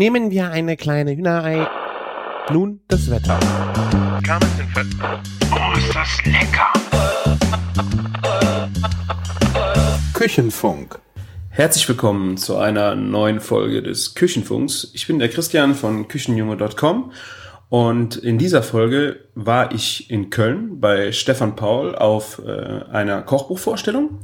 Nehmen wir eine kleine Hühnerei. Nun das Wetter. Oh, ist das lecker! Küchenfunk. Herzlich willkommen zu einer neuen Folge des Küchenfunks. Ich bin der Christian von Küchenjunge.com und in dieser Folge war ich in Köln bei Stefan Paul auf äh, einer Kochbuchvorstellung.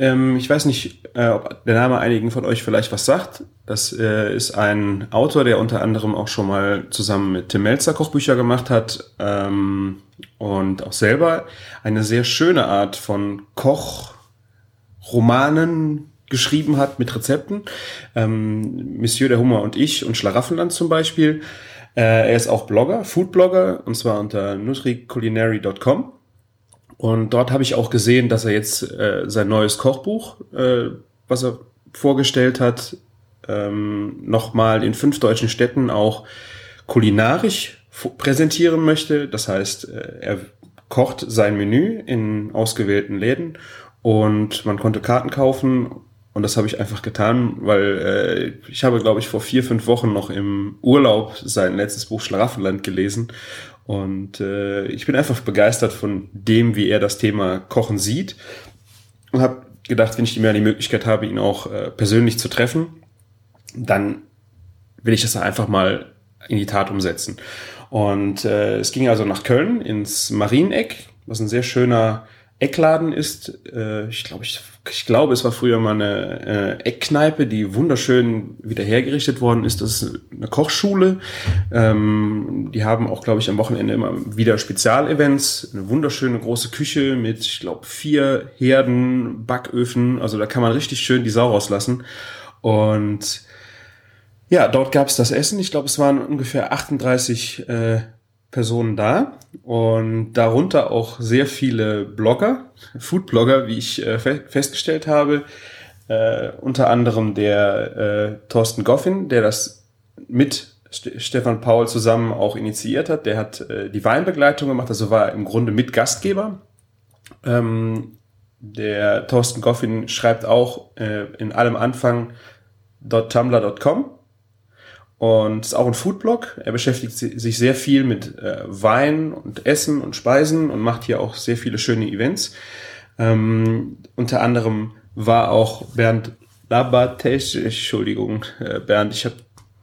Ähm, ich weiß nicht, äh, ob der Name einigen von euch vielleicht was sagt. Das äh, ist ein Autor, der unter anderem auch schon mal zusammen mit Tim Melzer Kochbücher gemacht hat ähm, und auch selber eine sehr schöne Art von Kochromanen geschrieben hat mit Rezepten. Ähm, Monsieur der Hummer und ich und Schlaraffenland zum Beispiel. Äh, er ist auch Blogger, Foodblogger, und zwar unter nutriculinary.com. Und dort habe ich auch gesehen, dass er jetzt äh, sein neues Kochbuch, äh, was er vorgestellt hat, ähm, nochmal in fünf deutschen Städten auch kulinarisch präsentieren möchte. Das heißt, äh, er kocht sein Menü in ausgewählten Läden und man konnte Karten kaufen und das habe ich einfach getan, weil äh, ich habe, glaube ich, vor vier, fünf Wochen noch im Urlaub sein letztes Buch Schlaraffenland gelesen und äh, ich bin einfach begeistert von dem, wie er das Thema Kochen sieht. Und habe gedacht, wenn ich mehr die Möglichkeit habe, ihn auch äh, persönlich zu treffen, dann will ich das einfach mal in die Tat umsetzen. Und äh, es ging also nach Köln ins Marieneck, was ein sehr schöner Eckladen ist. Äh, ich glaube, ich, ich glaube, es war früher mal eine äh, Eckkneipe, die wunderschön wieder hergerichtet worden ist. Das ist eine Kochschule. Ähm, die haben auch, glaube ich, am Wochenende immer wieder Spezialevents. Eine wunderschöne große Küche mit, ich glaube, vier Herden, Backöfen. Also da kann man richtig schön die Sau rauslassen. Und ja, dort gab es das Essen. Ich glaube, es waren ungefähr 38 äh, Personen da und darunter auch sehr viele Blogger, Foodblogger, wie ich äh, fe festgestellt habe. Äh, unter anderem der äh, Thorsten Goffin, der das mit St Stefan Paul zusammen auch initiiert hat. Der hat äh, die Weinbegleitung gemacht, also war im Grunde Mitgastgeber. Ähm, der Thorsten Goffin schreibt auch äh, in allem Anfang .tumblr.com und ist auch ein Foodblog. Er beschäftigt sich sehr viel mit äh, Wein und Essen und Speisen und macht hier auch sehr viele schöne Events. Ähm, unter anderem war auch Bernd Labatesch, Entschuldigung, äh, Bernd, ich habe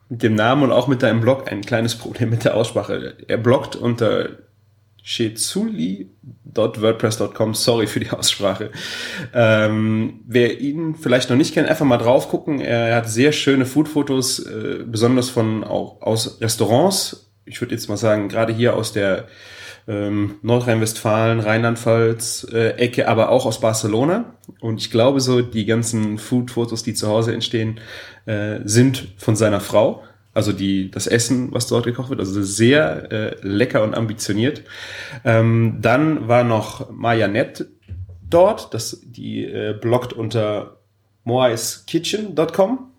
mit dem Namen und auch mit deinem Blog ein kleines Problem mit der Aussprache. Er bloggt unter shezuli.wordpress.com. Sorry für die Aussprache. Ähm, wer ihn vielleicht noch nicht kennt, einfach mal drauf gucken. Er hat sehr schöne Foodfotos, äh, besonders von auch aus Restaurants. Ich würde jetzt mal sagen, gerade hier aus der ähm, Nordrhein-Westfalen, Rheinland-Pfalz äh, Ecke, aber auch aus Barcelona. Und ich glaube so, die ganzen Food-Fotos, die zu Hause entstehen, äh, sind von seiner Frau also die, das Essen, was dort gekocht wird, also sehr äh, lecker und ambitioniert. Ähm, dann war noch Maya Net dort, das, die äh, bloggt unter moaiskitchen.com.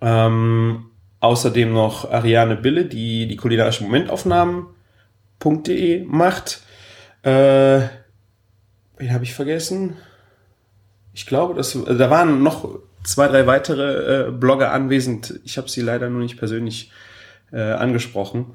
Ähm, außerdem noch Ariane Bille, die die kulinarische Momentaufnahmen.de macht. Äh, wen habe ich vergessen? Ich glaube, das, da waren noch zwei, drei weitere äh, Blogger anwesend. Ich habe sie leider nur nicht persönlich äh, angesprochen.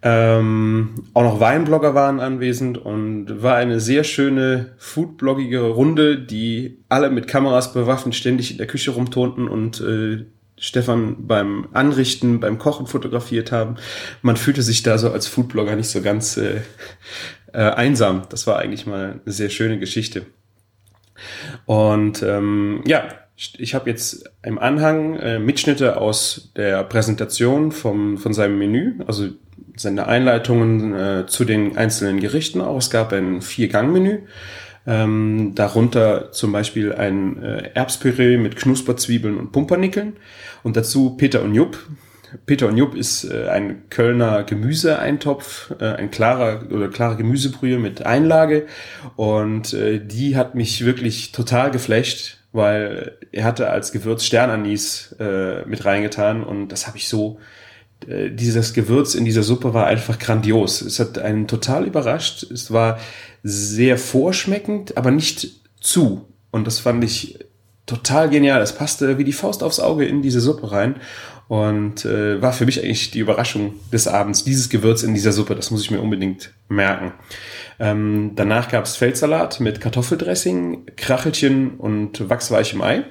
Ähm, auch noch Weinblogger waren anwesend und war eine sehr schöne foodbloggige Runde, die alle mit Kameras bewaffnet ständig in der Küche rumturnten und äh, Stefan beim Anrichten, beim Kochen fotografiert haben. Man fühlte sich da so als Foodblogger nicht so ganz äh, äh, einsam. Das war eigentlich mal eine sehr schöne Geschichte. Und ähm, ja, ich habe jetzt im Anhang äh, Mitschnitte aus der Präsentation vom, von seinem Menü, also seine Einleitungen äh, zu den einzelnen Gerichten auch. Es gab ein Vier-Gang-Menü, ähm, darunter zum Beispiel ein äh, Erbspüree mit Knusperzwiebeln und Pumpernickeln und dazu Peter und Jupp. Peter und Jupp ist äh, ein Kölner Gemüseeintopf, äh, ein klarer oder klare Gemüsebrühe mit Einlage und äh, die hat mich wirklich total geflasht weil er hatte als Gewürz Sternanis äh, mit reingetan und das habe ich so, äh, dieses Gewürz in dieser Suppe war einfach grandios. Es hat einen total überrascht. Es war sehr vorschmeckend, aber nicht zu. Und das fand ich total genial. Es passte wie die Faust aufs Auge in diese Suppe rein. Und äh, war für mich eigentlich die Überraschung des Abends. Dieses Gewürz in dieser Suppe, das muss ich mir unbedingt merken. Ähm, danach gab es Feldsalat mit Kartoffeldressing, Krachelchen und wachsweichem Ei.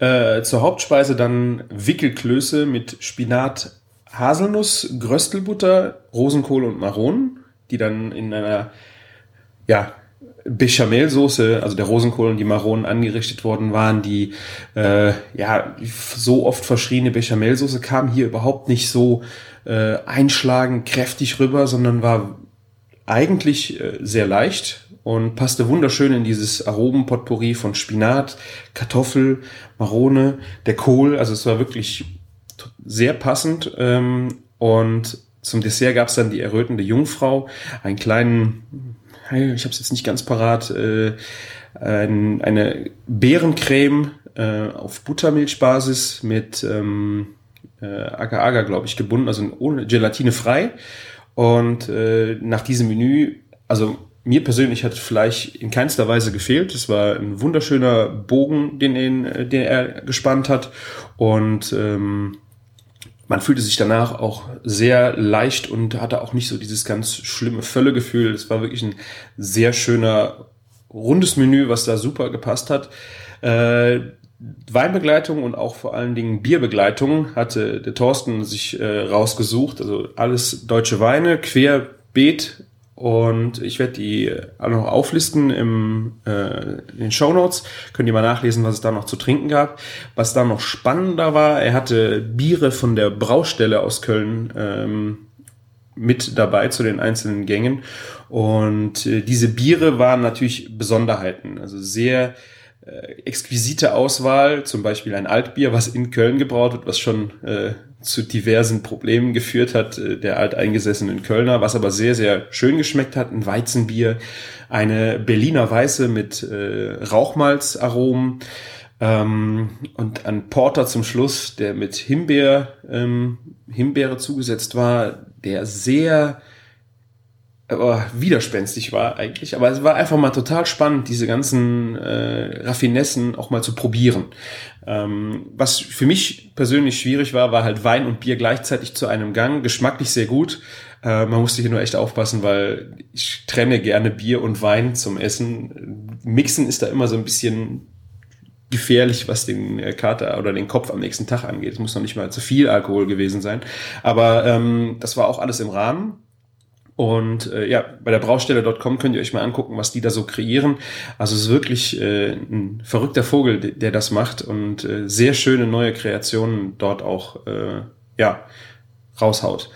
Äh, zur Hauptspeise dann Wickelklöße mit Spinat, Haselnuss, Gröstelbutter, Rosenkohl und Maronen, die dann in einer ja, Bechamelsoße, also der Rosenkohl und die Maronen angerichtet worden waren, die äh, ja so oft verschriene Bechamelsoße kam hier überhaupt nicht so äh, einschlagend kräftig rüber, sondern war eigentlich äh, sehr leicht und passte wunderschön in dieses Aromenpotpourri von Spinat, Kartoffel, Marone, der Kohl. Also es war wirklich sehr passend. Ähm, und zum Dessert gab es dann die errötende Jungfrau, einen kleinen, ich habe es jetzt nicht ganz parat, äh, ein, eine Beerencreme äh, auf Buttermilchbasis mit ähm, äh, Agar-Agar, glaube ich, gebunden, also ohne Gelatine frei. Und äh, nach diesem Menü, also mir persönlich hat Fleisch in keinster Weise gefehlt. Es war ein wunderschöner Bogen, den, ihn, den er gespannt hat. Und ähm, man fühlte sich danach auch sehr leicht und hatte auch nicht so dieses ganz schlimme Völlegefühl. Es war wirklich ein sehr schöner, rundes Menü, was da super gepasst hat. Äh, Weinbegleitung und auch vor allen Dingen Bierbegleitung hatte der Thorsten sich äh, rausgesucht. Also alles deutsche Weine, querbeet und ich werde die alle noch auflisten im, äh, in den Show Notes. Könnt ihr mal nachlesen, was es da noch zu trinken gab. Was da noch spannender war, er hatte Biere von der Braustelle aus Köln ähm, mit dabei zu den einzelnen Gängen. Und äh, diese Biere waren natürlich Besonderheiten. Also sehr äh, exquisite Auswahl, zum Beispiel ein Altbier, was in Köln gebraut wird, was schon äh, zu diversen Problemen geführt hat, äh, der alteingesessenen Kölner, was aber sehr, sehr schön geschmeckt hat, ein Weizenbier, eine Berliner Weiße mit äh, Rauchmalzaromen ähm, und ein Porter zum Schluss, der mit Himbeer, ähm, Himbeere zugesetzt war, der sehr oh, widerspenstig war eigentlich. Aber es war einfach mal total spannend, diese ganzen äh, Raffinessen auch mal zu probieren. Ähm, was für mich persönlich schwierig war, war halt Wein und Bier gleichzeitig zu einem Gang. Geschmacklich sehr gut. Äh, man musste hier nur echt aufpassen, weil ich trenne gerne Bier und Wein zum Essen. Mixen ist da immer so ein bisschen gefährlich, was den äh, Kater oder den Kopf am nächsten Tag angeht. Es muss noch nicht mal zu viel Alkohol gewesen sein. Aber ähm, das war auch alles im Rahmen. Und äh, ja, bei der Braustelle.com könnt ihr euch mal angucken, was die da so kreieren. Also es ist wirklich äh, ein verrückter Vogel, der das macht und äh, sehr schöne neue Kreationen dort auch äh, ja raushaut.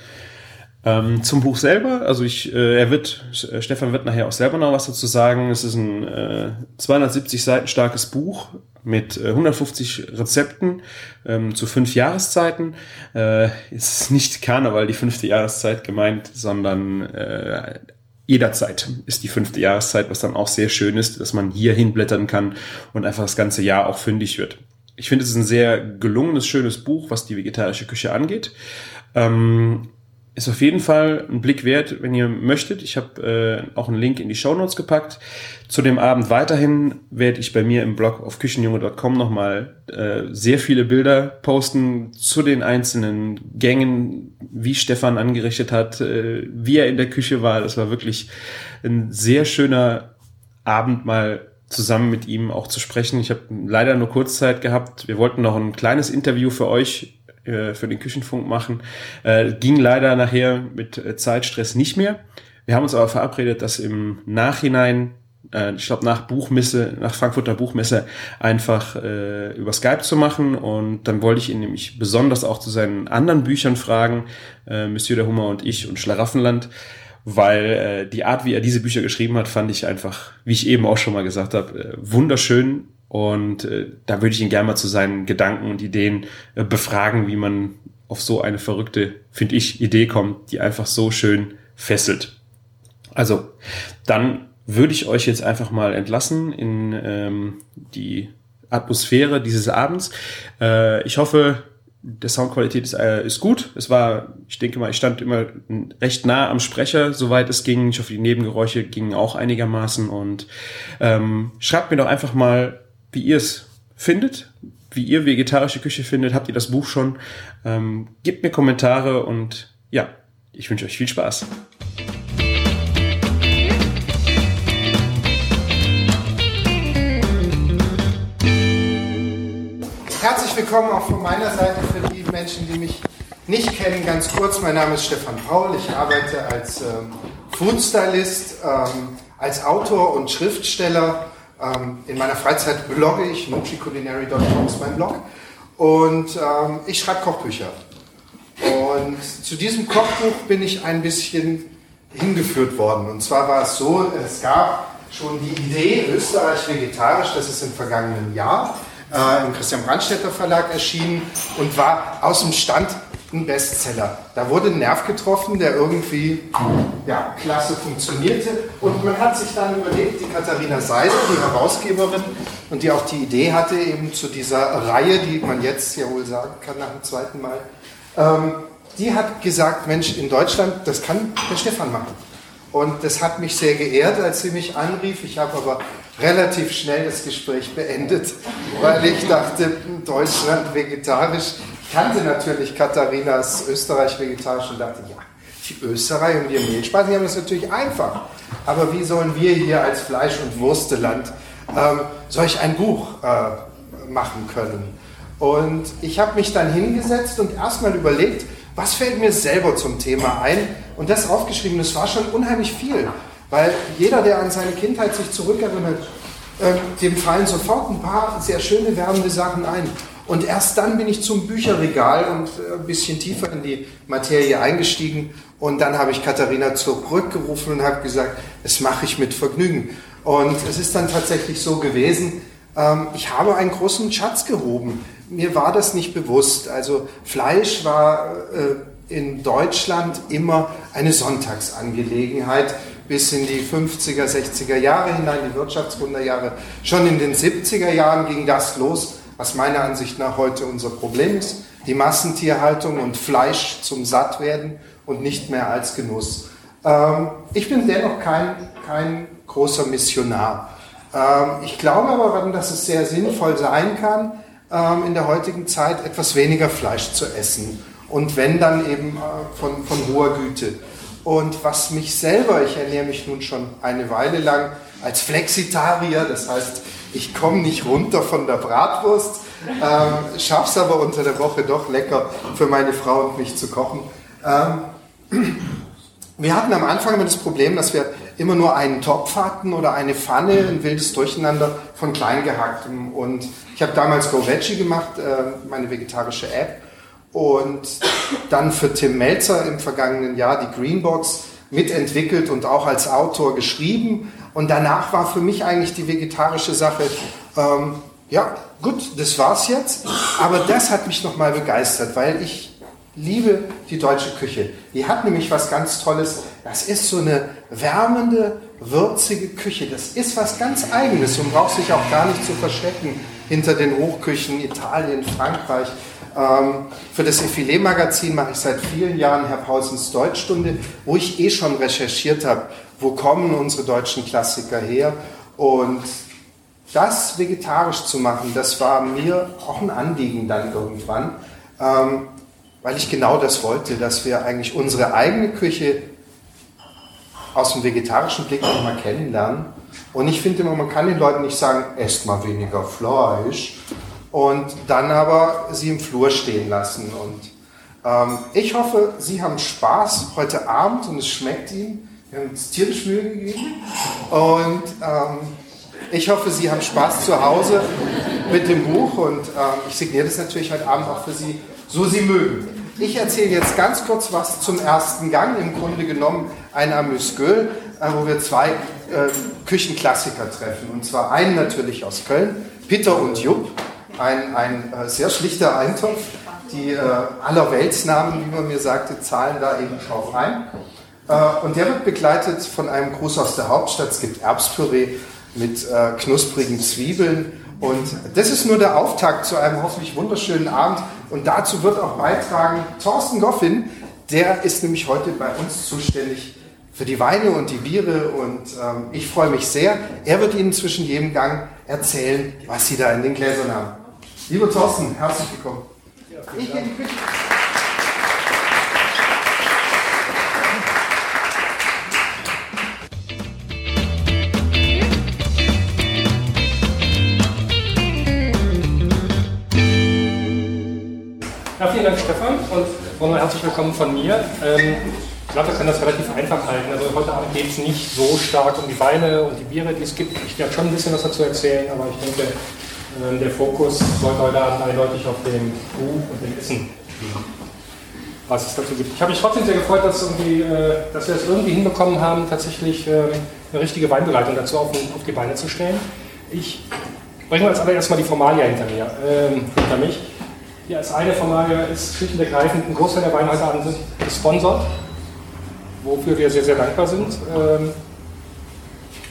Ähm, zum Buch selber, also ich, äh, er wird, äh, Stefan wird nachher auch selber noch was dazu sagen. Es ist ein äh, 270 Seiten starkes Buch mit äh, 150 Rezepten ähm, zu fünf Jahreszeiten. Äh, ist nicht Karneval die fünfte Jahreszeit gemeint, sondern äh, jederzeit ist die fünfte Jahreszeit, was dann auch sehr schön ist, dass man hier hinblättern kann und einfach das ganze Jahr auch fündig wird. Ich finde, es ist ein sehr gelungenes, schönes Buch, was die vegetarische Küche angeht. Ähm, ist auf jeden Fall ein Blick wert, wenn ihr möchtet. Ich habe äh, auch einen Link in die Show Notes gepackt. Zu dem Abend weiterhin werde ich bei mir im Blog auf küchenjunge.com nochmal äh, sehr viele Bilder posten zu den einzelnen Gängen, wie Stefan angerichtet hat, äh, wie er in der Küche war. Das war wirklich ein sehr schöner Abend mal zusammen mit ihm auch zu sprechen. Ich habe leider nur kurz Zeit gehabt. Wir wollten noch ein kleines Interview für euch äh, für den Küchenfunk machen. Äh, ging leider nachher mit äh, Zeitstress nicht mehr. Wir haben uns aber verabredet, dass im Nachhinein, äh, ich glaube nach Buchmesse, nach Frankfurter Buchmesse, einfach äh, über Skype zu machen. Und dann wollte ich ihn nämlich besonders auch zu seinen anderen Büchern fragen, äh, Monsieur der Hummer und ich und Schlaraffenland weil äh, die Art, wie er diese Bücher geschrieben hat, fand ich einfach, wie ich eben auch schon mal gesagt habe, äh, wunderschön und äh, da würde ich ihn gerne mal zu seinen Gedanken und Ideen äh, befragen, wie man auf so eine verrückte, finde ich, Idee kommt, die einfach so schön fesselt. Also, dann würde ich euch jetzt einfach mal entlassen in ähm, die Atmosphäre dieses Abends. Äh, ich hoffe, der Soundqualität ist, äh, ist gut. Es war, ich denke mal, ich stand immer recht nah am Sprecher, soweit es ging. Ich hoffe, die Nebengeräusche gingen auch einigermaßen. Und ähm, schreibt mir doch einfach mal wie ihr es findet, wie ihr vegetarische Küche findet. Habt ihr das Buch schon? Ähm, gebt mir Kommentare und ja, ich wünsche euch viel Spaß. Herzlich willkommen auch von meiner Seite für die Menschen, die mich nicht kennen. Ganz kurz, mein Name ist Stefan Paul. Ich arbeite als ähm, Foodstylist, ähm, als Autor und Schriftsteller. Ähm, in meiner Freizeit blogge ich, nutrikulinary.com ist mein Blog. Und ähm, ich schreibe Kochbücher. Und zu diesem Kochbuch bin ich ein bisschen hingeführt worden. Und zwar war es so, es gab schon die Idee, Österreich vegetarisch, das ist im vergangenen Jahr äh, im Christian Brandstätter Verlag erschienen und war aus dem Stand ein Bestseller. Da wurde ein Nerv getroffen, der irgendwie ja, klasse funktionierte. Und man hat sich dann überlegt, die Katharina Seidel, die Herausgeberin und die auch die Idee hatte, eben zu dieser Reihe, die man jetzt ja wohl sagen kann nach dem zweiten Mal, ähm, die hat gesagt, Mensch, in Deutschland, das kann der Stefan machen. Und das hat mich sehr geehrt, als sie mich anrief. Ich habe aber relativ schnell das Gespräch beendet, weil ich dachte, Deutschland vegetarisch. Kannte natürlich Katharinas Österreich vegetarisch und dachte, ja, die Österreich und wir Mehlspeisen, die haben das natürlich einfach. Aber wie sollen wir hier als Fleisch- und Wursteland ähm, solch ein Buch äh, machen können? Und ich habe mich dann hingesetzt und erstmal überlegt, was fällt mir selber zum Thema ein? Und das aufgeschrieben, das war schon unheimlich viel. Weil jeder, der an seine Kindheit sich zurückerinnert, äh, dem fallen sofort ein paar sehr schöne, wärmende Sachen ein. Und erst dann bin ich zum Bücherregal und äh, ein bisschen tiefer in die Materie eingestiegen. Und dann habe ich Katharina zurückgerufen und habe gesagt, das mache ich mit Vergnügen. Und es ist dann tatsächlich so gewesen, ähm, ich habe einen großen Schatz gehoben. Mir war das nicht bewusst. Also Fleisch war äh, in Deutschland immer eine Sonntagsangelegenheit bis in die 50er, 60er Jahre hinein, die Wirtschaftswunderjahre. Schon in den 70er Jahren ging das los, was meiner Ansicht nach heute unser Problem ist. Die Massentierhaltung und Fleisch zum Sattwerden und nicht mehr als Genuss. Ähm, ich bin dennoch kein, kein großer Missionar. Ähm, ich glaube aber, dass es sehr sinnvoll sein kann, ähm, in der heutigen Zeit etwas weniger Fleisch zu essen. Und wenn dann eben äh, von, von hoher Güte. Und was mich selber, ich ernähre mich nun schon eine Weile lang als Flexitarier, das heißt, ich komme nicht runter von der Bratwurst, ähm, es aber unter der Woche doch lecker für meine Frau und mich zu kochen. Ähm, wir hatten am Anfang immer das Problem, dass wir immer nur einen Topf hatten oder eine Pfanne, ein wildes Durcheinander von Kleingehacktem. Und ich habe damals Go Veggie gemacht, äh, meine vegetarische App und dann für Tim Melzer im vergangenen Jahr die Greenbox mitentwickelt und auch als Autor geschrieben. Und danach war für mich eigentlich die vegetarische Sache, ähm, ja, gut, das war's jetzt. Aber das hat mich nochmal begeistert, weil ich liebe die deutsche Küche. Die hat nämlich was ganz Tolles. Das ist so eine wärmende, würzige Küche. Das ist was ganz Eigenes und braucht sich auch gar nicht zu verstecken hinter den Hochküchen Italien, Frankreich. Ähm, für das Effilé-Magazin mache ich seit vielen Jahren Herr Pausens Deutschstunde, wo ich eh schon recherchiert habe, wo kommen unsere deutschen Klassiker her. Und das vegetarisch zu machen, das war mir auch ein Anliegen dann irgendwann, ähm, weil ich genau das wollte, dass wir eigentlich unsere eigene Küche aus dem vegetarischen Blick nochmal kennenlernen. Und ich finde immer, man kann den Leuten nicht sagen, esst mal weniger Fleisch, und dann aber sie im Flur stehen lassen. Und ähm, ich hoffe, Sie haben Spaß heute Abend und es schmeckt Ihnen. Wir haben gegeben. Und ähm, ich hoffe, Sie haben Spaß zu Hause mit dem Buch und ähm, ich signiere das natürlich heute Abend auch für Sie, so Sie mögen. Ich erzähle jetzt ganz kurz was zum ersten Gang, im Grunde genommen ein Amüsgöl, äh, wo wir zwei äh, Küchenklassiker treffen. Und zwar einen natürlich aus Köln, Peter und Jupp ein, ein äh, sehr schlichter Eintopf. Die äh, Allerweltsnamen, wie man mir sagte, zahlen da eben drauf ein. Äh, und der wird begleitet von einem Gruß aus der Hauptstadt. Es gibt Erbspüree mit äh, knusprigen Zwiebeln. Und das ist nur der Auftakt zu einem hoffentlich wunderschönen Abend. Und dazu wird auch beitragen Thorsten Goffin. Der ist nämlich heute bei uns zuständig für die Weine und die Biere und ähm, ich freue mich sehr. Er wird Ihnen zwischen jedem Gang erzählen, was Sie da in den Gläsern haben. Lieber Thorsten, herzlich willkommen. Ich gehe in die Küche. Ja, vielen Dank, Stefan, und nochmal herzlich willkommen von mir. Ähm, ich glaube, wir können das relativ einfach halten. Also heute Abend geht es nicht so stark um die Weine und die Biere, die es gibt. Ich werde schon ein bisschen was dazu erzählen, aber ich denke, äh, der Fokus sollte heute Abend eindeutig auf dem Buch und dem Essen liegen, was es dazu gibt. Ich habe mich trotzdem sehr gefreut, dass, äh, dass wir es irgendwie hinbekommen haben, tatsächlich äh, eine richtige Weinbereitung dazu auf, auf die Beine zu stellen. Ich bringe als allererstes mal die Formalia hinter mir, äh, hinter mich. Hier als eine Formalia ist schlicht und ergreifend ein Großteil der sind gesponsert, wofür wir sehr, sehr dankbar sind. Ähm,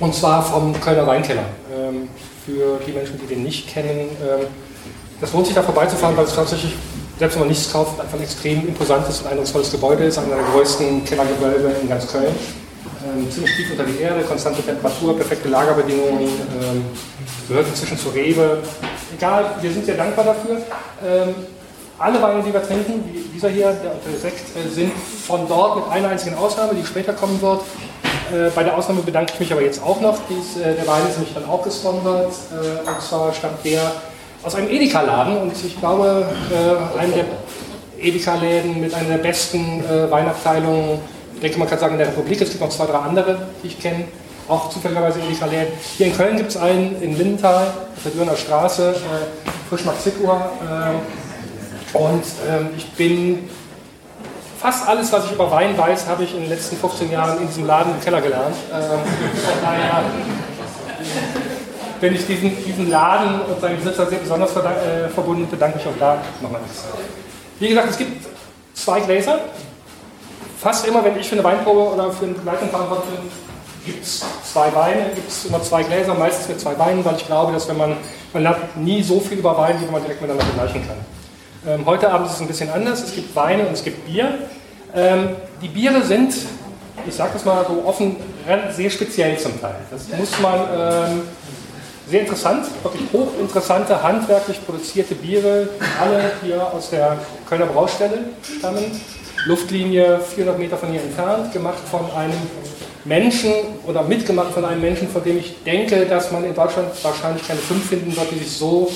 und zwar vom Kölner Weinkeller. Ähm, für die Menschen, die den nicht kennen, ähm, das lohnt sich da vorbeizufahren, weil es tatsächlich, selbst wenn man nichts kauft, einfach ein extrem imposantes und eindrucksvolles Gebäude ist, einer der größten Kellergewölbe in ganz Köln. Ähm, ziemlich tief unter die Erde, konstante Temperatur, perfekte Lagerbedingungen, ähm, gehört inzwischen zu Rewe. Egal, wir sind sehr dankbar dafür. Ähm, alle Weine, die wir trinken, dieser hier, der, der Sekt, äh, sind von dort mit einer einzigen Ausnahme, die später kommen wird. Äh, bei der Ausnahme bedanke ich mich aber jetzt auch noch. Dies, äh, der Wein ist nämlich dann auch gesponsert. Äh, und zwar stammt der aus einem Edeka-Laden und ich glaube, äh, einem der Edeka-Läden mit einer der besten äh, Weinabteilungen ich denke, man kann sagen, in der Republik. Es gibt noch zwei, drei andere, die ich kenne, auch zufälligerweise ähnlicher Läden. Hier in Köln gibt es einen in Lindenthal, auf der Dürner Straße, äh, Frischmarkt Zickur. Äh, und ähm, ich bin fast alles, was ich über Wein weiß, habe ich in den letzten 15 Jahren in diesem Laden im Keller gelernt. Ähm, von daher bin ich diesen, diesen Laden und seinen Besitzer sehr besonders äh, verbunden, bedanke mich auch da nochmal. Wie gesagt, es gibt zwei Gläser, fast immer, wenn ich für eine Weinprobe oder für eine Begleitung verantwortlich bin, gibt es zwei Weine, gibt es immer zwei Gläser, meistens mit zwei Weinen, weil ich glaube, dass wenn man, man lernt nie so viel über Wein, wie man direkt miteinander vergleichen kann. Ähm, heute Abend ist es ein bisschen anders, es gibt Weine und es gibt Bier. Ähm, die Biere sind, ich sage das mal so offen, sehr speziell zum Teil. Das muss man ähm, sehr interessant, wirklich hochinteressante, handwerklich produzierte Biere, alle hier aus der Kölner Braustelle stammen. Luftlinie 400 Meter von hier entfernt, gemacht von einem Menschen oder mitgemacht von einem Menschen, von dem ich denke, dass man in Deutschland wahrscheinlich keine fünf finden wird, die sich so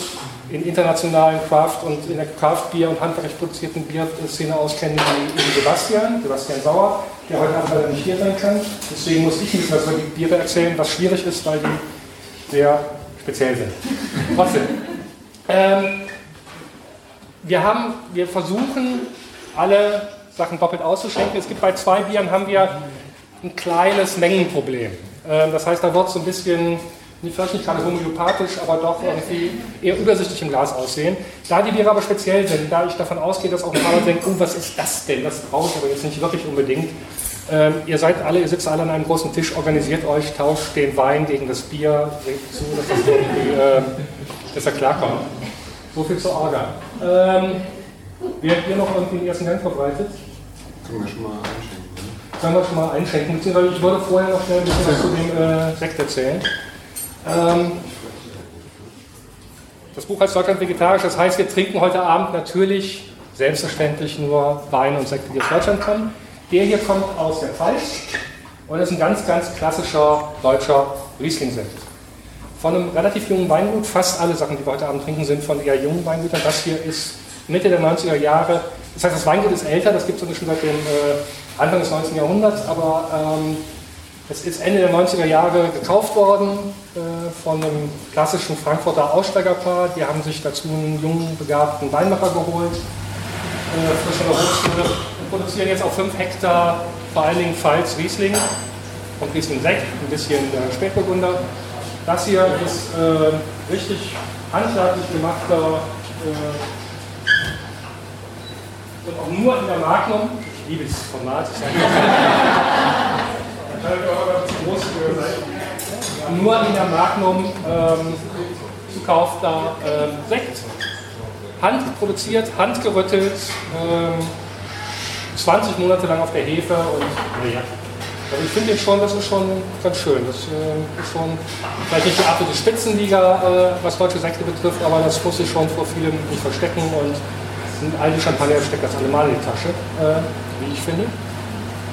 in internationalen Craft- und in der Craft-Bier- und handwerklich produzierten Bierszene auskennen wie, Sebastian, Sebastian Sauer, der heute Abend leider nicht hier sein kann. Deswegen muss ich nicht mehr über die Biere erzählen, was schwierig ist, weil die sehr speziell sind. Trotzdem. Ähm, wir, haben, wir versuchen alle Sachen doppelt auszuschenken. Es gibt bei zwei Bieren haben wir ein kleines Mengenproblem. Ähm, das heißt, da wird es so ein bisschen, vielleicht nicht gerade homöopathisch, aber doch irgendwie eher übersichtlich im Glas aussehen. Da die Biere aber speziell sind, da ich davon ausgehe, dass auch ein paar Leute denken, oh, was ist das denn? Das brauche ich aber jetzt nicht wirklich unbedingt. Ähm, ihr seid alle, ihr sitzt alle an einem großen Tisch, organisiert euch, tauscht den Wein gegen das Bier, seht zu, dass das irgendwie, äh, dass er klarkommt. So viel zur Orga. Ähm, wer hier noch irgendwie den ersten Gang verbreitet? Können wir schon mal einschenken. Ne? Können wir schon mal einschenken, beziehungsweise ich würde vorher noch schnell ein bisschen was zu dem äh, Sekt erzählen. Ähm, das Buch heißt Deutschland vegetarisch, das heißt, wir trinken heute Abend natürlich selbstverständlich nur Wein und Sekte, die aus Deutschland kommen. Der hier kommt aus der Pfalz und ist ein ganz, ganz klassischer deutscher Riesling-Sekt. Von einem relativ jungen Weingut, fast alle Sachen, die wir heute Abend trinken, sind von eher jungen Weingütern. Das hier ist Mitte der 90er Jahre das heißt, das Weingut ist älter, das gibt es schon seit dem äh, Anfang des 19. Jahrhunderts, aber ähm, es ist Ende der 90er Jahre gekauft worden äh, von einem klassischen Frankfurter Aussteigerpaar. Die haben sich dazu einen jungen, begabten Weinmacher geholt, äh, frisch von der Hochschule, und produzieren jetzt auf 5 Hektar vor allen Dingen Pfalz Riesling und Riesling Sekt, ein bisschen äh, Spätburgunder. Das hier ist äh, richtig handwerklich gemachter äh, und auch nur in der Magnum, ich liebe dieses Format, ich sage auch groß für sein, nur in der Magnum ähm, zukauft ähm, Sekt. Handproduziert, handgerüttelt, ähm, 20 Monate lang auf der Hefe und naja, Also ich finde schon, das ist schon ganz schön. Das äh, ist schon vielleicht nicht die absolute Spitzenliga, äh, was deutsche Sekte betrifft, aber das muss sich schon vor vielem nicht verstecken und ein alte Champagner steckt das allemal in die Tasche, äh, wie ich finde.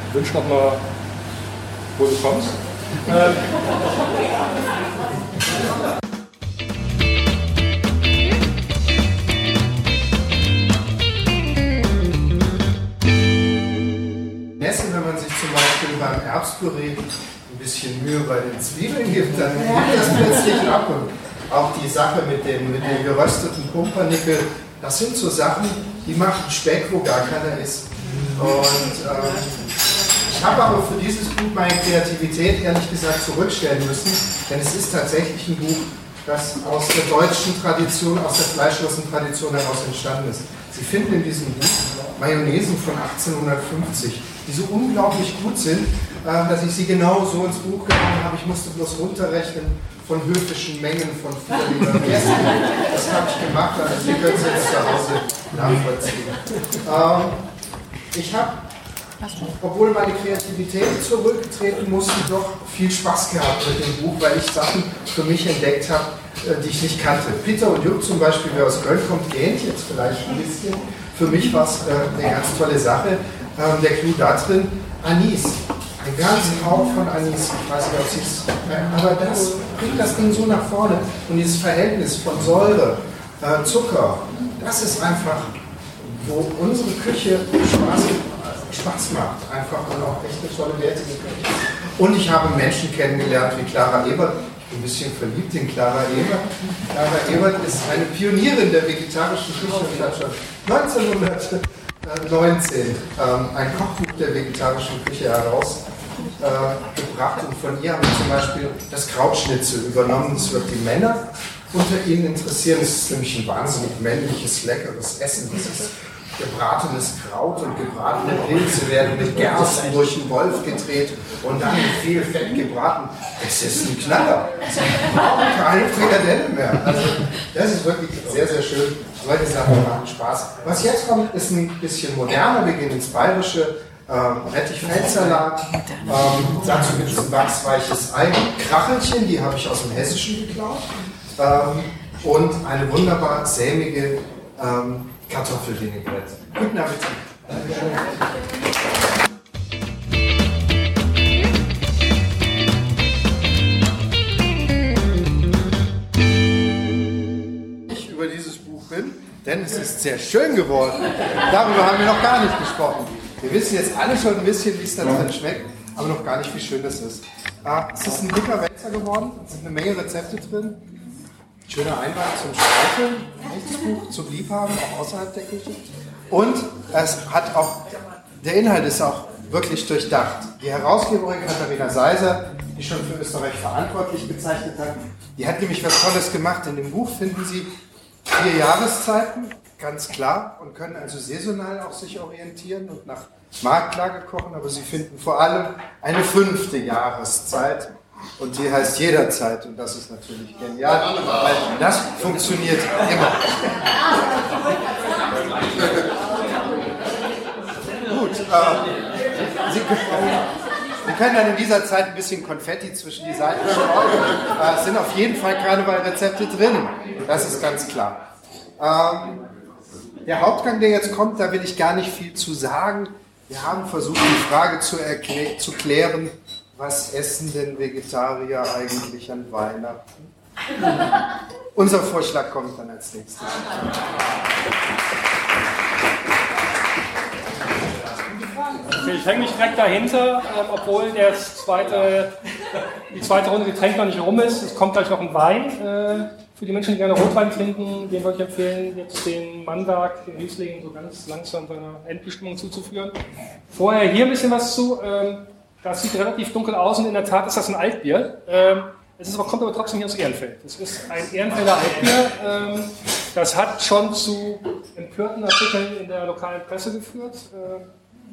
Ich wünsche nochmal, wo du kommst. Ähm, wenn man sich zum Beispiel beim Erbspüree ein bisschen Mühe bei den Zwiebeln gibt, dann geht das plötzlich ab. Und auch die Sache mit dem, mit dem gerösteten Pumpernickel, das sind so Sachen, die machen Speck, wo gar keiner ist. Und ähm, ich habe aber für dieses Buch meine Kreativität ehrlich gesagt zurückstellen müssen, denn es ist tatsächlich ein Buch, das aus der deutschen Tradition, aus der fleischlosen Tradition heraus entstanden ist. Sie finden in diesem Buch Mayonnaisen von 1850, die so unglaublich gut sind, dass ich sie genau so ins Buch genommen habe. Ich musste bloß runterrechnen von höfischen Mengen von 4 Liter Essen. Das habe ich gemacht, also Sie können es jetzt zu Hause nachvollziehen. Ähm, ich habe, obwohl meine Kreativität zurücktreten musste, doch viel Spaß gehabt mit dem Buch, weil ich Sachen für mich entdeckt habe, äh, die ich nicht kannte. Peter und Jupp zum Beispiel, wer aus Köln kommt, gähnt jetzt vielleicht ein bisschen. Für mich war es äh, eine ganz tolle Sache. Ähm, der Clou da drin, Anis. Ein ganzen Hauch von Anis. Ich weiß nicht, ob es. Aber das bringt das Ding so nach vorne. Und dieses Verhältnis von Säure, äh, Zucker, das ist einfach, wo unsere Küche Spaß, Spaß macht. Einfach und auch echt eine tolle, wertige Küche. Und ich habe Menschen kennengelernt wie Clara Ebert. Ein bisschen verliebt in Clara Ebert. Clara Ebert ist eine Pionierin der vegetarischen Küche und hat schon 1919 ähm, ein Kochbuch der vegetarischen Küche herausgebracht. Äh, und von ihr haben wir zum Beispiel das Krautschnitzel übernommen. Das wird die Männer unter Ihnen interessieren. Es ist nämlich ein wahnsinnig männliches, leckeres Essen. Das ist gebratenes Kraut und gebratene Pilze werden mit Gersten durch den Wolf gedreht und dann mit viel Fett gebraten. Das ist ein Knaller. Brauchen keine Frikadelle mehr. Also, das ist wirklich sehr, sehr schön. Solche Sachen machen Spaß. Was jetzt kommt, ist ein bisschen moderner. Wir gehen ins Bayerische. Ähm, Rettichfeldsalat, ähm, dazu gibt es ein wachsweiches Ei, Krachelchen, die habe ich aus dem Hessischen geklaut, ähm, und eine wunderbar sämige ähm, Kartoffelvinaigrette. Guten Appetit. Bin, denn es ist sehr schön geworden. Darüber haben wir noch gar nicht gesprochen. Wir wissen jetzt alle schon ein bisschen, wie es da drin schmeckt, aber noch gar nicht, wie schön das ist. Ah, es ist ein dicker Wälzer geworden, es sind eine Menge Rezepte drin. Schöner Einwand zum Streicheln, echtes Buch zum Liebhaben, auch außerhalb der Küche. Und es hat auch, der Inhalt ist auch wirklich durchdacht. Die Herausgeberin Katharina Seiser, die schon für Österreich verantwortlich bezeichnet hat, die hat nämlich was Tolles gemacht. In dem Buch finden Sie vier Jahreszeiten, ganz klar, und können also saisonal auch sich orientieren und nach Marktlage kochen, aber Sie finden vor allem eine fünfte Jahreszeit. Und die heißt jederzeit und das ist natürlich genial, weil das funktioniert immer. Gut, äh, Sie, Sie können dann in dieser Zeit ein bisschen Konfetti zwischen die Seiten streuen. Äh, es sind auf jeden Fall Karnevalrezepte drin, das ist ganz klar. Ähm, der Hauptgang, der jetzt kommt, da will ich gar nicht viel zu sagen. Wir haben versucht, die Frage zu, zu klären, was essen denn Vegetarier eigentlich an Weihnachten? Unser Vorschlag kommt dann als nächstes. Ich hänge nicht direkt dahinter, ähm, obwohl zweite, die zweite Runde Getränk noch nicht rum ist. Es kommt gleich noch ein Wein. Für die Menschen, die gerne Rotwein trinken, den würde ich empfehlen, jetzt den Mannwerk, den Riesling, so ganz langsam seiner Endbestimmung zuzuführen. Vorher hier ein bisschen was zu. Ähm, das sieht relativ dunkel aus und in der Tat ist das ein Altbier. Ähm, es ist aber, kommt aber trotzdem hier aus Ehrenfeld. Es ist ein Ehrenfelder Altbier. Ähm, das hat schon zu empörten Artikeln in der lokalen Presse geführt.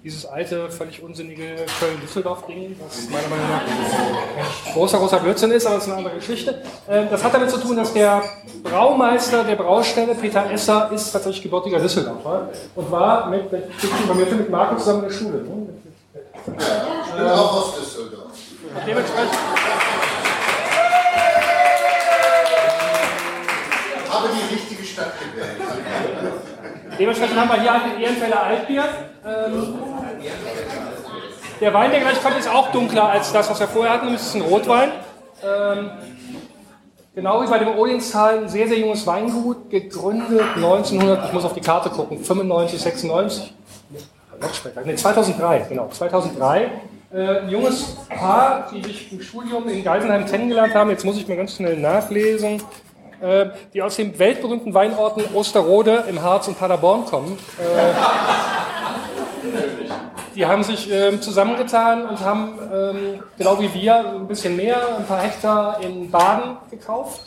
Dieses alte, völlig unsinnige Köln-Düsseldorf-Ding, was meiner Meinung nach großer, großer Blödsinn ist, aber das ist eine andere Geschichte. Ähm, das hat damit zu tun, dass der Braumeister der Braustelle, Peter Esser, ist tatsächlich gebürtiger Düsseldorfer und war mit, mit, mit Marco zusammen in der Schule. Ne? Ich bin auch aus Düsseldorf. dementsprechend. Habe die richtige Stadt gewählt. Dementsprechend haben wir hier halt ein Ehrenfelder Altbier. Ähm, der Wein, der gleich kommt, ist auch dunkler als das, was wir vorher hatten. Das ist ein Rotwein. Ähm, genau wie bei dem Odinstal, ein sehr, sehr junges Weingut, gegründet 1900, ich muss auf die Karte gucken, 95, 96. Noch später, nee, 2003, genau, 2003. Äh, ein junges Paar, die sich im Studium in Geisenheim kennengelernt haben. Jetzt muss ich mir ganz schnell nachlesen. Äh, die aus den weltberühmten Weinorten Osterode im Harz und Paderborn kommen. Äh, die haben sich ähm, zusammengetan und haben, ähm, genau wie wir, ein bisschen mehr, ein paar Hektar in Baden gekauft.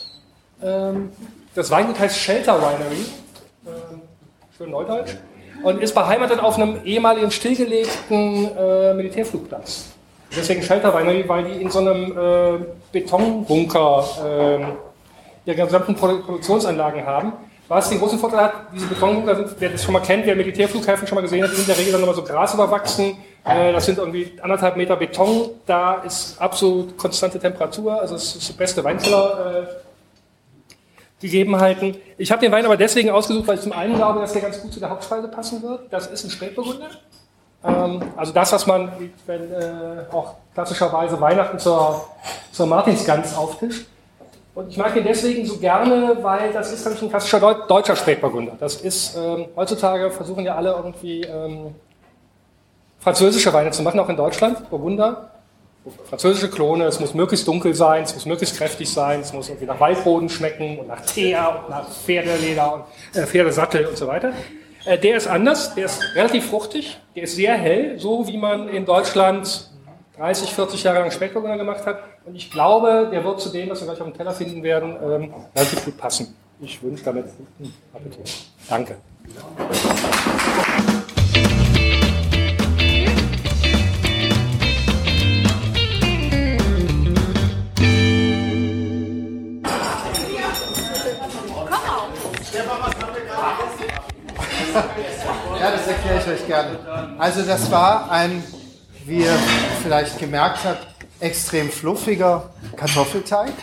Ähm, das Weingut heißt Shelter Winery, ähm, schön neudeutsch, und ist beheimatet auf einem ehemaligen stillgelegten äh, Militärflugplatz. Deswegen Shelter Winery, weil die in so einem äh, Betonbunker äh, ihre gesamten Produktionsanlagen haben. Was den großen Vorteil hat, diese Betonbunker sind, wer das schon mal kennt, wer Militärflughäfen schon mal gesehen hat, die sind in der Regel dann immer so grasüberwachsen. Äh, das sind irgendwie anderthalb Meter Beton. Da ist absolut konstante Temperatur. Also es ist die beste Weinkeller. Äh, Gegebenheiten. Ich habe den Wein aber deswegen ausgesucht, weil ich zum einen glaube, dass der ganz gut zu der Hauptspeise passen wird. Das ist ein Spätburgunder. Ähm, also das, was man wenn, äh, auch klassischerweise Weihnachten zur, zur Martinsgans auftischt. Und ich mag ihn deswegen so gerne, weil das ist nämlich ein klassischer Deut deutscher Spätburgunder. Das ist, ähm, heutzutage versuchen ja alle irgendwie ähm, französische Weine zu machen, auch in Deutschland, Burgunder. Französische Klone, es muss möglichst dunkel sein, es muss möglichst kräftig sein, es muss irgendwie nach Waldboden schmecken und nach Teer und nach Pferdeleder und äh, Pferdesattel und so weiter. Äh, der ist anders, der ist relativ fruchtig, der ist sehr hell, so wie man in Deutschland 30, 40 Jahre lang Spätburgunder gemacht hat. Und ich glaube, der wird zu dem, was wir gleich auf dem Teller finden werden, ähm, relativ gut passen. Ich wünsche damit guten Appetit. Danke. Ja, das erkläre ich euch gerne. Also das war ein, wie ihr vielleicht gemerkt habt, extrem fluffiger Kartoffelteig.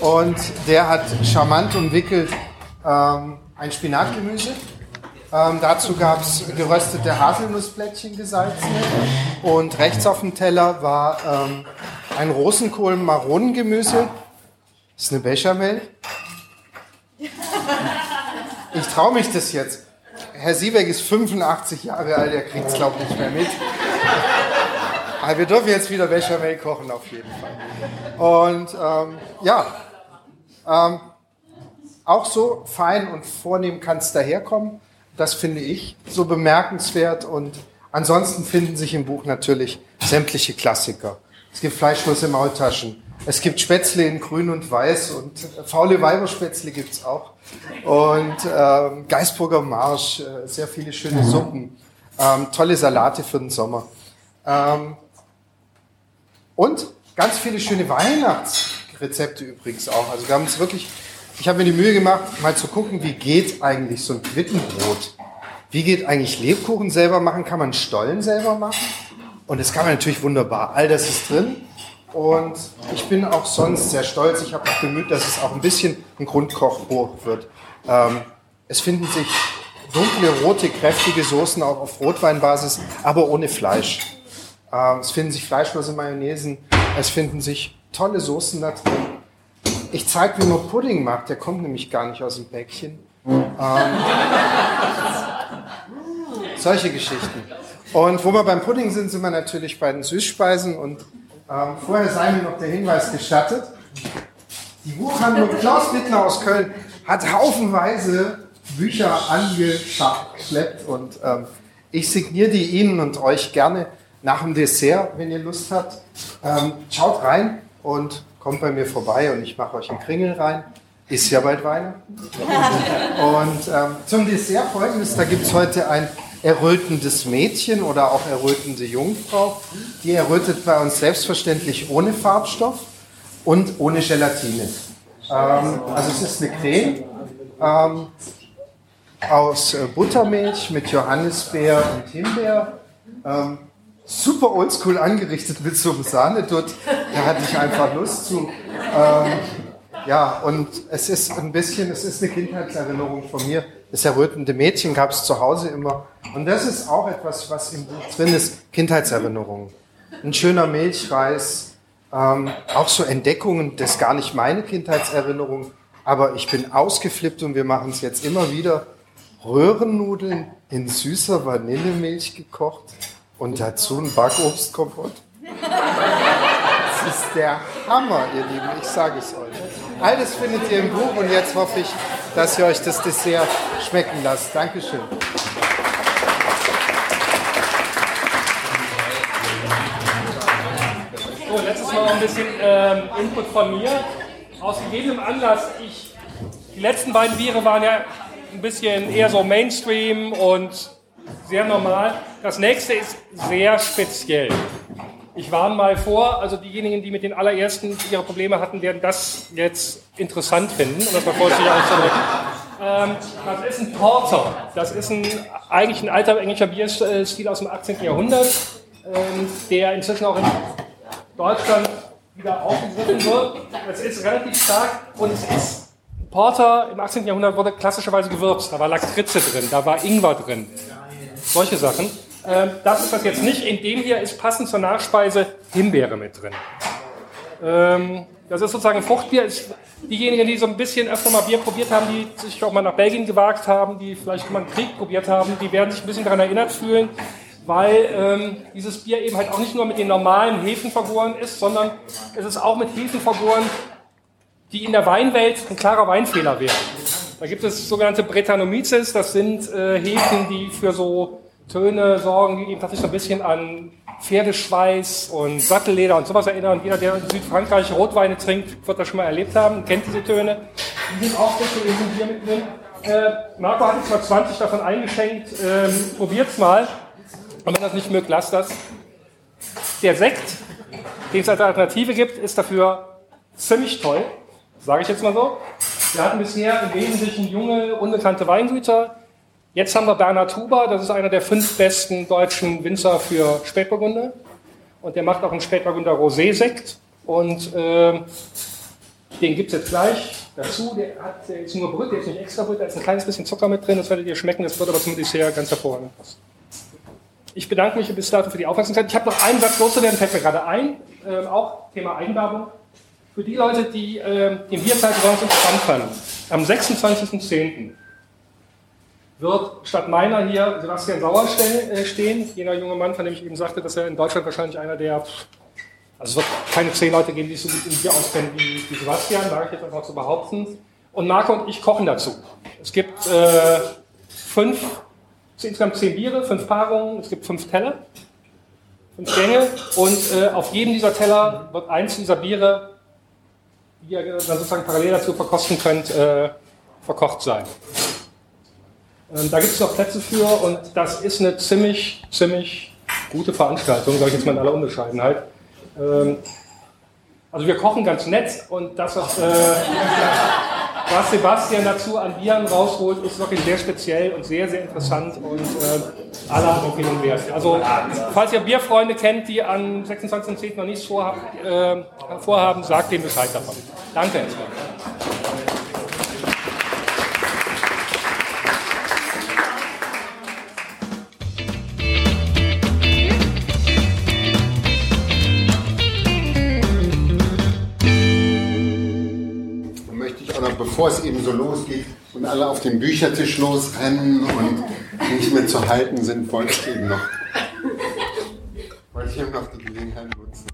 Und der hat charmant umwickelt ähm, ein Spinatgemüse. Ähm, dazu gab es geröstete Haselnussplättchen gesalzene. Und rechts auf dem Teller war ähm, ein Rosenkohl-Maronengemüse. Das ist eine Bechamel. Ich traue mich das jetzt. Herr Siebeck ist 85 Jahre alt, er kriegt es, glaube ich, nicht mehr mit. Aber wir dürfen jetzt wieder Bechamel kochen, auf jeden Fall. Und ähm, ja, ähm, auch so fein und vornehm kann es daherkommen. Das finde ich so bemerkenswert. Und ansonsten finden sich im Buch natürlich sämtliche Klassiker. Es gibt Fleischwurst in Maultaschen. Es gibt Spätzle in grün und weiß und faule Weiberspätzle gibt's auch. Und ähm, Geisburger Marsch, äh, sehr viele schöne Suppen, ähm, tolle Salate für den Sommer. Ähm, und ganz viele schöne Weihnachtsrezepte übrigens auch. Also wir haben uns wirklich, ich habe mir die Mühe gemacht, mal zu gucken, wie geht eigentlich so ein Quittenbrot. Wie geht eigentlich Lebkuchen selber machen? Kann man Stollen selber machen? Und das kann man natürlich wunderbar. All das ist drin. Und ich bin auch sonst sehr stolz. Ich habe mich bemüht, dass es auch ein bisschen ein Grundkochbuch wird. Ähm, es finden sich dunkle, rote, kräftige Soßen auch auf Rotweinbasis, aber ohne Fleisch. Ähm, es finden sich fleischlose Mayonnaisen. Es finden sich tolle Soßen da drin. Ich zeige, wie man Pudding macht. Der kommt nämlich gar nicht aus dem Päckchen. Ähm, solche Geschichten. Und wo wir beim Pudding sind, sind wir natürlich bei den Süßspeisen. Und ähm, vorher sei mir noch der Hinweis gestattet. Die Buchhandlung Klaus Wittler aus Köln hat haufenweise Bücher angeschleppt und ähm, ich signiere die Ihnen und euch gerne nach dem Dessert, wenn ihr Lust habt. Ähm, schaut rein und kommt bei mir vorbei und ich mache euch einen Kringel rein. Ist ja bald Weihnachten. Und ähm, zum Dessert folgendes, da gibt es heute ein errötendes Mädchen oder auch errötende Jungfrau. Die errötet bei uns selbstverständlich ohne Farbstoff und ohne Gelatine. Ähm, also es ist eine Creme ähm, aus äh, Buttermilch mit Johannisbeer und Himbeer. Ähm, super oldschool angerichtet mit so einem Sahnedutt. Da hatte ich einfach Lust zu. Ähm, ja, und es ist ein bisschen, es ist eine Kindheitserinnerung von mir. Das errötende Mädchen gab es zu Hause immer. Und das ist auch etwas, was im Buch drin ist, Kindheitserinnerungen. Ein schöner Milchreis, ähm, auch so Entdeckungen, das ist gar nicht meine Kindheitserinnerung, aber ich bin ausgeflippt und wir machen es jetzt immer wieder. Röhrennudeln in süßer Vanillemilch gekocht und dazu ein Backobstkompott. Das ist der Hammer, ihr Lieben, ich sage es euch. Alles findet ihr im Buch und jetzt hoffe ich, dass ihr euch das Dessert schmecken lasst. Dankeschön. So, letztes Mal noch ein bisschen ähm, Input von mir. Aus gegebenem Anlass, ich, die letzten beiden Biere waren ja ein bisschen eher so Mainstream und sehr normal. Das nächste ist sehr speziell. Ich warne mal vor, also diejenigen, die mit den allerersten ihre Probleme hatten, werden das jetzt interessant finden, um das mal vorsichtig auszudrücken. Ähm, das ist ein Porter. Das ist ein, eigentlich ein alter englischer Bierstil aus dem 18. Jahrhundert, ähm, der inzwischen auch in Deutschland wieder aufgegriffen wird. Das ist relativ stark und es ist Porter im 18. Jahrhundert wurde klassischerweise gewürzt. Da war Lakritze drin, da war Ingwer drin. Solche Sachen. Ähm, das ist das jetzt nicht. In dem hier ist passend zur Nachspeise Himbeere mit drin. Ähm, das ist sozusagen ein Fruchtbier. Ist diejenigen, die so ein bisschen öfter mal Bier probiert haben, die sich auch mal nach Belgien gewagt haben, die vielleicht mal einen Krieg probiert haben, die werden sich ein bisschen daran erinnert fühlen, weil ähm, dieses Bier eben halt auch nicht nur mit den normalen Hefen vergoren ist, sondern es ist auch mit Hefen vergoren, die in der Weinwelt ein klarer Weinfehler wären. Da gibt es sogenannte Brettanomyces, das sind äh, Hefen, die für so Töne sorgen, die eben tatsächlich so ein bisschen an Pferdeschweiß und Sattelleder und sowas erinnern. Jeder, der in Südfrankreich Rotweine trinkt, wird das schon mal erlebt haben, kennt diese Töne. Die sind auch in diesem Bier mit drin. Äh, Marco hat jetzt mal 20 davon eingeschenkt. Ähm, probiert's mal. Und wenn das nicht mögt, lasst das. Der Sekt, den es als Alternative gibt, ist dafür ziemlich toll. Sage ich jetzt mal so. Wir hatten bisher im Wesentlichen junge, unbekannte Weingüter. Jetzt haben wir Bernhard Huber, das ist einer der fünf besten deutschen Winzer für Spätburgunder. Und der macht auch einen Spätburgunder Rosé-Sekt. Und äh, den gibt es jetzt gleich dazu. Der, hat, der ist nur Brüt, der ist nicht extra Brüt, da ist ein kleines bisschen Zucker mit drin. Das werdet ihr schmecken, das wird aber zum Dessert ganz hervorragend passen. Ich bedanke mich bis dato für die Aufmerksamkeit. Ich habe noch einen Satz loszuwerden, fällt mir gerade ein. Ähm, auch Thema Eigenwerbung. Für die Leute, die äh, den Bierzeit besonders interessant fanden, am 26.10. wird statt meiner hier Sebastian Sauer äh, stehen, jener junge Mann, von dem ich eben sagte, dass er in Deutschland wahrscheinlich einer der, also es wird keine zehn Leute geben, die sich so gut im Bier auskennen wie, wie Sebastian, wage ich jetzt einfach zu behaupten. Und Marco und ich kochen dazu. Es gibt äh, fünf, insgesamt zehn Biere, fünf Paarungen, es gibt fünf Teller, fünf Gänge und äh, auf jedem dieser Teller wird eins dieser Biere die ihr dann sozusagen parallel dazu verkosten könnt, äh, verkocht sein. Ähm, da gibt es noch Plätze für und das ist eine ziemlich, ziemlich gute Veranstaltung, sage ich jetzt mal in aller Unbescheidenheit. Ähm, also wir kochen ganz nett und das, was, äh, was Sebastian dazu an Bieren rausholt, ist wirklich sehr speziell und sehr, sehr interessant und äh, aller Empfehlung wert. Also falls ihr Bierfreunde kennt, die am 26.10. noch nichts vorhaben, äh, vorhaben, sagt dem Bescheid davon. Danke erstmal. Bevor es eben so losgeht und alle auf den Büchertisch losrennen und nicht mehr zu halten sind, wollte ich eben noch, wollte ich eben noch die Gelegenheit nutzen.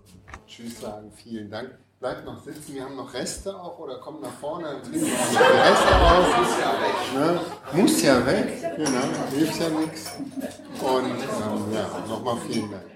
Tschüss sagen, vielen Dank. Bleibt noch sitzen, wir haben noch Reste auch oder kommt nach vorne, dann trinken auch noch die Reste aus. Muss ja weg. Ne? Muss ja weg, genau, hilft ja nichts. Und ähm, ja, nochmal vielen Dank.